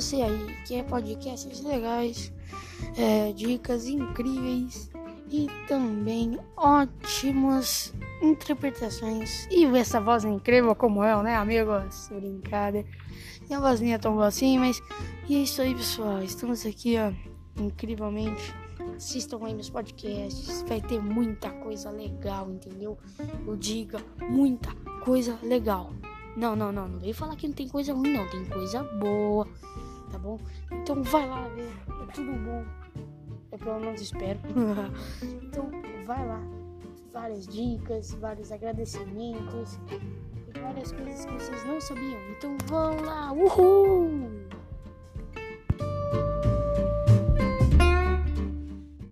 você aí quer podcasts legais, é, dicas incríveis e também ótimas interpretações. E essa voz incrível como eu, né, amigos? Brincadeira. Minha voz nem é tão boa assim, mas. E é isso aí, pessoal. Estamos aqui, ó, incrivelmente. Assistam aí meus podcasts. Vai ter muita coisa legal, entendeu? Eu diga muita coisa legal. Não, não, não. Não vem falar que não tem coisa ruim, não. Tem coisa boa, tá bom? Então vai lá ver. É tudo bom. É pelo menos espero. então vai lá. Várias dicas, vários agradecimentos e várias coisas que vocês não sabiam. Então vão lá. Uhul!